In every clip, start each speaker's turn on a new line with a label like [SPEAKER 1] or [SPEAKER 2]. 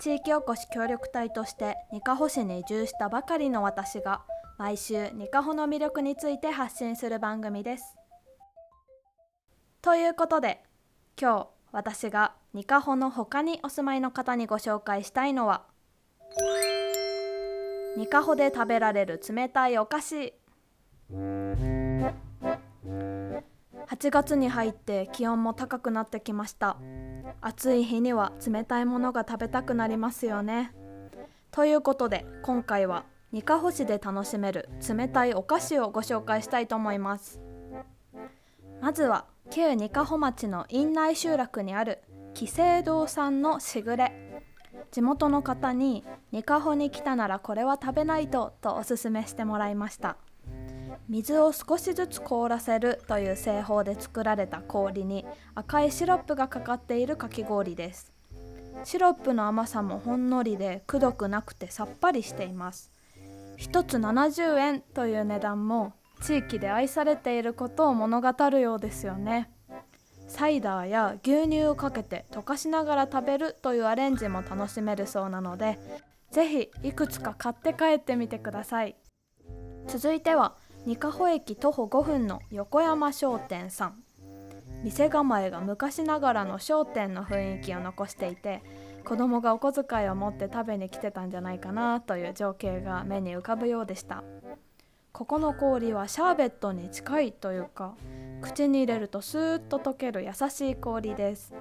[SPEAKER 1] 地域おこし協力隊としてにかほ市に移住したばかりの私が毎週にかほの魅力について発信する番組です。ということで今日私がにかほの他にお住まいの方にご紹介したいのはにかほで食べられる冷たいお菓子。8月に入って気温も高くなってきました。暑い日には冷たいものが食べたくなりますよね。ということで今回はにかほ市で楽しめる冷たいお菓子をご紹介したいと思います。まずは旧にかほ町の院内集落にある紀聖堂さんのしぐれ。地元の方ににかほに来たならこれは食べないととおすすめしてもらいました。水を少しずつ凍らせるという製法で作られた氷に赤いシロップがかかっているかき氷です。シロップの甘さもほんのりでくどくなくてさっぱりしています。1つ70円という値段も地域で愛されていることを物語るようですよね。サイダーや牛乳をかけて溶かしながら食べるというアレンジも楽しめるそうなので是非いくつか買って帰ってみてください。続いては二カ穂駅徒歩5分の横山商店さん。店構えが昔ながらの商店の雰囲気を残していて子供がお小遣いを持って食べに来てたんじゃないかなという情景が目に浮かぶようでした。ここの氷はシャーベットに近いというか口に入れるとスーッと溶ける優しい氷です。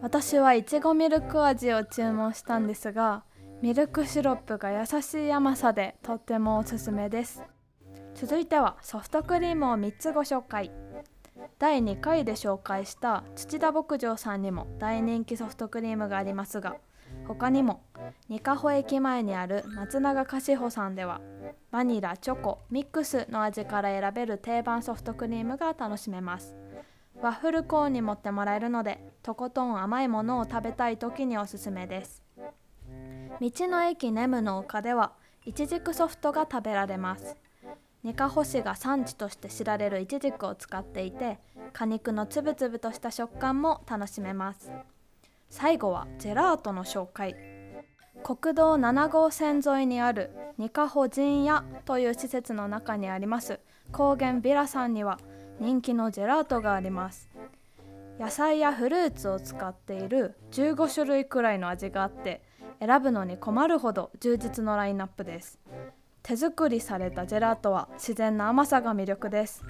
[SPEAKER 1] 私はいちごミルク味を注文したんですがミルクシロップが優しい甘さでとってもおすすめです。続いてはソフトクリームを3つご紹介。第2回で紹介した土田牧場さんにも大人気ソフトクリームがありますが他にも二カ穂駅前にある松永菓子舗さんではバニラチョコミックスの味から選べる定番ソフトクリームが楽しめます。ワッフルコーンに持ってもらえるのでとことん甘いものを食べたい時におすすめです。道の駅ネムの丘ではいちじくソフトが食べられます。ニカホ市が産地として知られるイチジクを使っていて果肉のつぶつぶとした食感も楽しめます。最後はジェラートの紹介。国道7号線沿いにあるニカホ陣屋という施設の中にあります。高原ビラさんには人気のジェラートがあります。野菜やフルーツを使っている15種類くらいの味があって選ぶのに困るほど充実のラインナップです。手作りされたジェラートは自然な甘さが魅力です。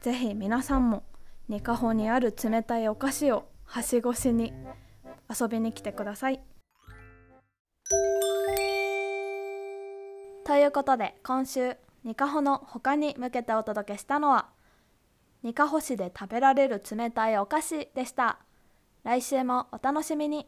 [SPEAKER 1] ぜひ皆さんもニカホにある冷たいお菓子をはしごしに遊びに来てください。ということで今週ニカホの他に向けてお届けしたのはニカホ市で食べられる冷たいお菓子でした。来週もお楽しみに。